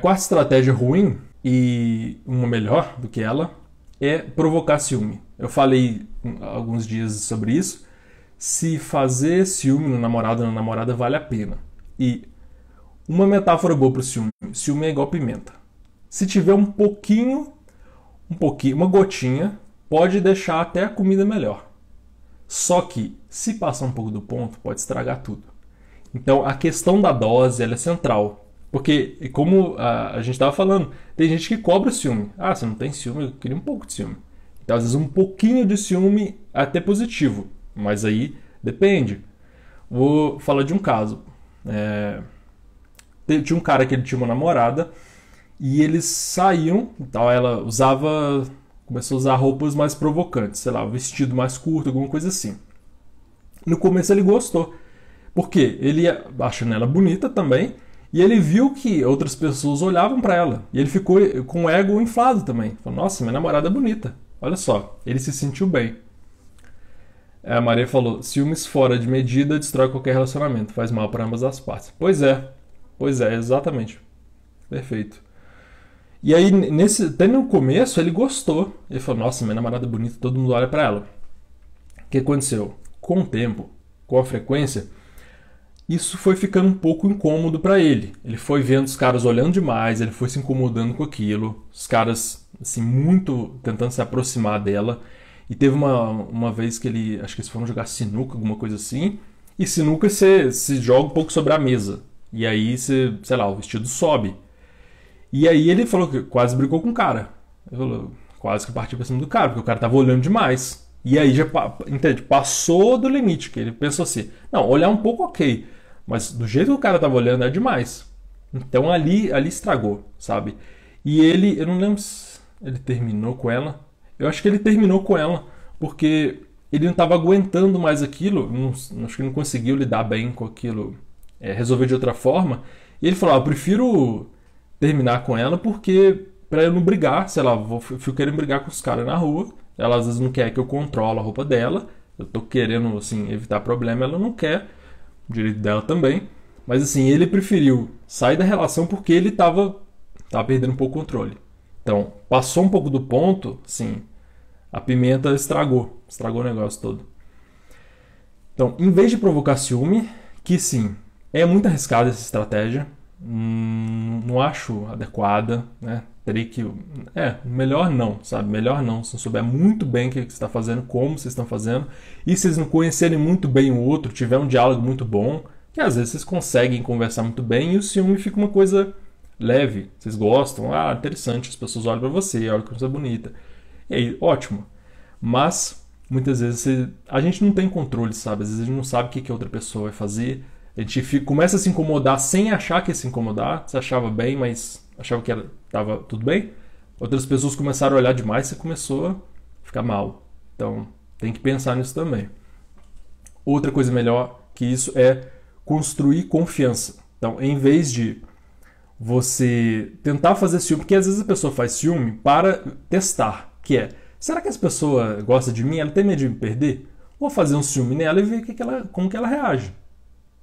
Quarta estratégia ruim e uma melhor do que ela é provocar ciúme. Eu falei alguns dias sobre isso. Se fazer ciúme no namorado ou na namorada vale a pena. E uma metáfora boa para o ciúme: ciúme é igual pimenta. Se tiver um pouquinho, um pouquinho, uma gotinha, pode deixar até a comida melhor. Só que se passar um pouco do ponto, pode estragar tudo. Então a questão da dose é central. Porque, como a, a gente estava falando, tem gente que cobra ciúme. Ah, você não tem ciúme, eu queria um pouco de ciúme. Então, às vezes, um pouquinho de ciúme é até positivo, mas aí depende. Vou falar de um caso. É... Tinha um cara que ele tinha uma namorada e eles saíam, então ela usava, começou a usar roupas mais provocantes, sei lá, vestido mais curto, alguma coisa assim. No começo ele gostou, porque ele achando ela bonita também, e ele viu que outras pessoas olhavam para ela. E ele ficou com o ego inflado também. Falou, nossa, minha namorada é bonita. Olha só, ele se sentiu bem. A Maria falou: ciúmes fora de medida destrói qualquer relacionamento, faz mal para ambas as partes. Pois é, pois é, exatamente. Perfeito. E aí, nesse, até no começo, ele gostou. Ele falou: Nossa, minha namorada é bonita, todo mundo olha para ela. O que aconteceu? Com o tempo, com a frequência, isso foi ficando um pouco incômodo para ele. Ele foi vendo os caras olhando demais, ele foi se incomodando com aquilo, os caras assim muito tentando se aproximar dela. E teve uma, uma vez que ele, acho que eles foram jogar sinuca, alguma coisa assim. E sinuca você se joga um pouco sobre a mesa. E aí você, sei lá, o vestido sobe. E aí ele falou que quase brigou com o cara. Ele falou, quase que partiu pra cima do cara, porque o cara tava olhando demais. E aí já entende, passou do limite, que ele pensou assim, não, olhar um pouco ok. Mas do jeito que o cara tava olhando é demais. Então ali, ali estragou, sabe? E ele, eu não lembro se ele terminou com ela. Eu acho que ele terminou com ela porque ele não estava aguentando mais aquilo. Não, acho que não conseguiu lidar bem com aquilo, é, resolver de outra forma. E ele falou: ah, eu prefiro terminar com ela porque para eu não brigar, sei lá, vou, fico querendo brigar com os caras na rua. Ela às vezes não quer que eu controle a roupa dela. Eu tô querendo assim evitar problema, ela não quer direito dela também. Mas assim, ele preferiu sair da relação porque ele estava tava perdendo um pouco o controle. Então, passou um pouco do ponto, sim, a pimenta estragou, estragou o negócio todo. Então, em vez de provocar ciúme, que sim, é muito arriscada essa estratégia, hum, não acho adequada, né? Teria que. É, melhor não, sabe? Melhor não. Se não souber muito bem o que você está fazendo, como vocês estão fazendo, e se vocês não conhecerem muito bem o outro, tiver um diálogo muito bom, que às vezes vocês conseguem conversar muito bem e o ciúme fica uma coisa leve. Vocês gostam, ah, interessante, as pessoas olham para você, olham que você é bonita. E aí, ótimo. Mas muitas vezes a gente não tem controle, sabe? Às vezes a gente não sabe o que, que a outra pessoa vai fazer. A gente fica, começa a se incomodar sem achar que ia se incomodar. Você achava bem, mas achava que estava tudo bem. Outras pessoas começaram a olhar demais e você começou a ficar mal. Então, tem que pensar nisso também. Outra coisa melhor que isso é construir confiança. Então, em vez de você tentar fazer ciúme, porque às vezes a pessoa faz ciúme para testar, que é, será que essa pessoa gosta de mim? Ela tem medo de me perder? Vou fazer um ciúme nela e ver que que ela, como que ela reage.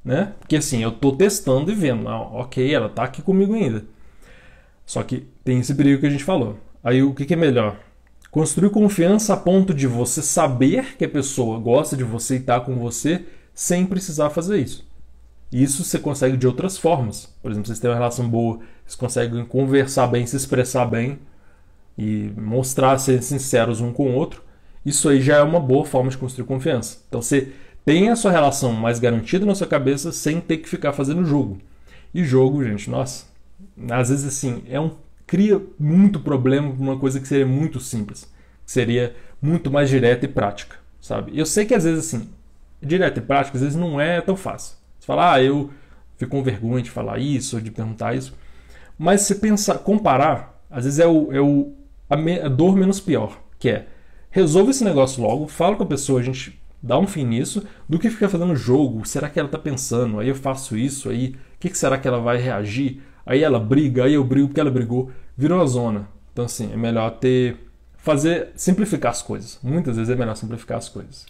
Né? Porque assim, eu estou testando e vendo, ah, ok, ela está aqui comigo ainda. Só que tem esse perigo que a gente falou. Aí o que, que é melhor? Construir confiança a ponto de você saber que a pessoa gosta de você e está com você sem precisar fazer isso. Isso você consegue de outras formas. Por exemplo, vocês têm uma relação boa, vocês conseguem conversar bem, se expressar bem e mostrar ser sinceros um com o outro. Isso aí já é uma boa forma de construir confiança. Então você tem a sua relação mais garantida na sua cabeça sem ter que ficar fazendo jogo. E jogo, gente, nossa, às vezes assim, é um cria muito problema uma coisa que seria muito simples, que seria muito mais direta e prática, sabe? Eu sei que às vezes assim, direta e prática às vezes não é tão fácil. Você fala, ah, eu fico com vergonha de falar isso, de perguntar isso, mas se pensar, comparar, às vezes é o, é o a, me, a dor menos pior, que é resolve esse negócio logo, fala com a pessoa, a gente dá um fim nisso, do que ficar fazendo jogo, será que ela está pensando, aí eu faço isso, aí o que, que será que ela vai reagir? Aí ela briga, aí eu brigo porque ela brigou. Virou uma zona. Então, assim, é melhor ter. Fazer. Simplificar as coisas. Muitas vezes é melhor simplificar as coisas.